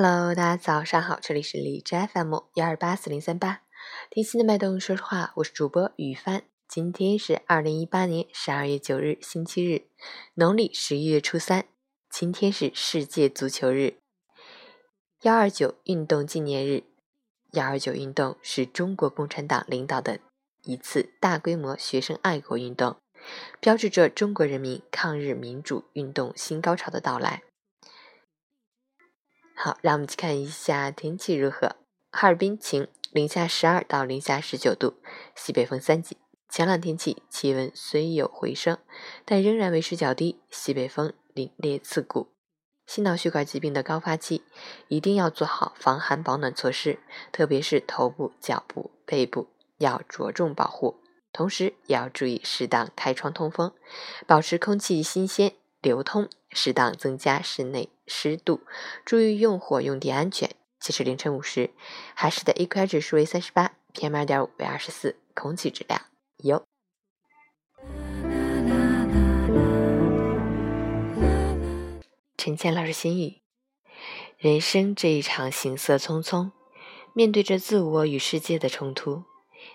Hello，大家早上好，这里是荔枝 FM 幺二八四零三八，听心的脉动，说实话，我是主播雨帆。今天是二零一八年十二月九日，星期日，农历十一月初三。今天是世界足球日，幺二九运动纪念日。幺二九运动是中国共产党领导的一次大规模学生爱国运动，标志着中国人民抗日民主运动新高潮的到来。好，让我们去看一下天气如何。哈尔滨晴，零下十二到零下十九度，西北风三级，晴朗天气，气温虽有回升，但仍然为时较低，西北风凛冽刺骨。心脑血管疾病的高发期，一定要做好防寒保暖措施，特别是头部、脚部、背部要着重保护，同时也要注意适当开窗通风，保持空气新鲜流通，适当增加室内。湿度，注意用火用电安全。截至凌晨五时，海市的 AQI 指数为三十八，PM 二点五为二十四，空气质量优。陈倩老师心语：人生这一场行色匆匆，面对着自我与世界的冲突，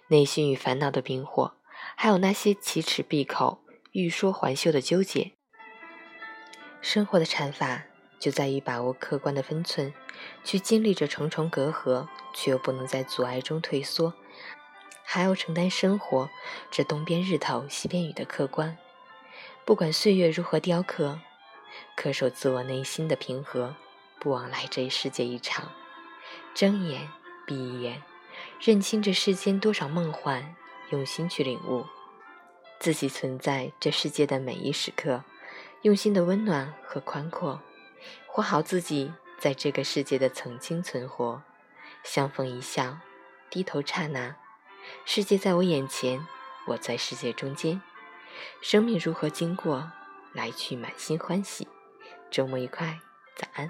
内心与烦恼的冰火，还有那些奇耻闭口、欲说还休的纠结，生活的禅法。就在于把握客观的分寸，去经历着重重隔阂，却又不能在阻碍中退缩，还要承担生活这东边日头西边雨的客观。不管岁月如何雕刻，恪守自我内心的平和，不枉来这一世界一场。睁一眼闭一眼，认清这世间多少梦幻，用心去领悟自己存在这世界的每一时刻，用心的温暖和宽阔。活好自己，在这个世界的曾经存活，相逢一笑，低头刹那，世界在我眼前，我在世界中间。生命如何经过，来去满心欢喜。周末愉快，早安。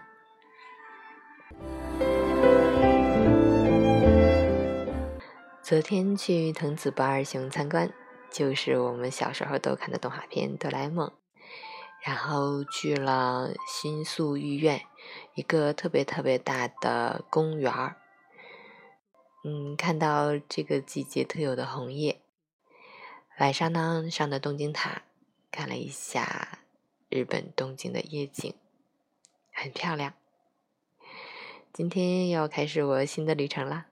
昨天去藤子不二雄参观，就是我们小时候都看的动画片《哆啦 A 梦》。然后去了新宿御苑，一个特别特别大的公园儿。嗯，看到这个季节特有的红叶。晚上呢，上的东京塔，看了一下日本东京的夜景，很漂亮。今天要开始我新的旅程了。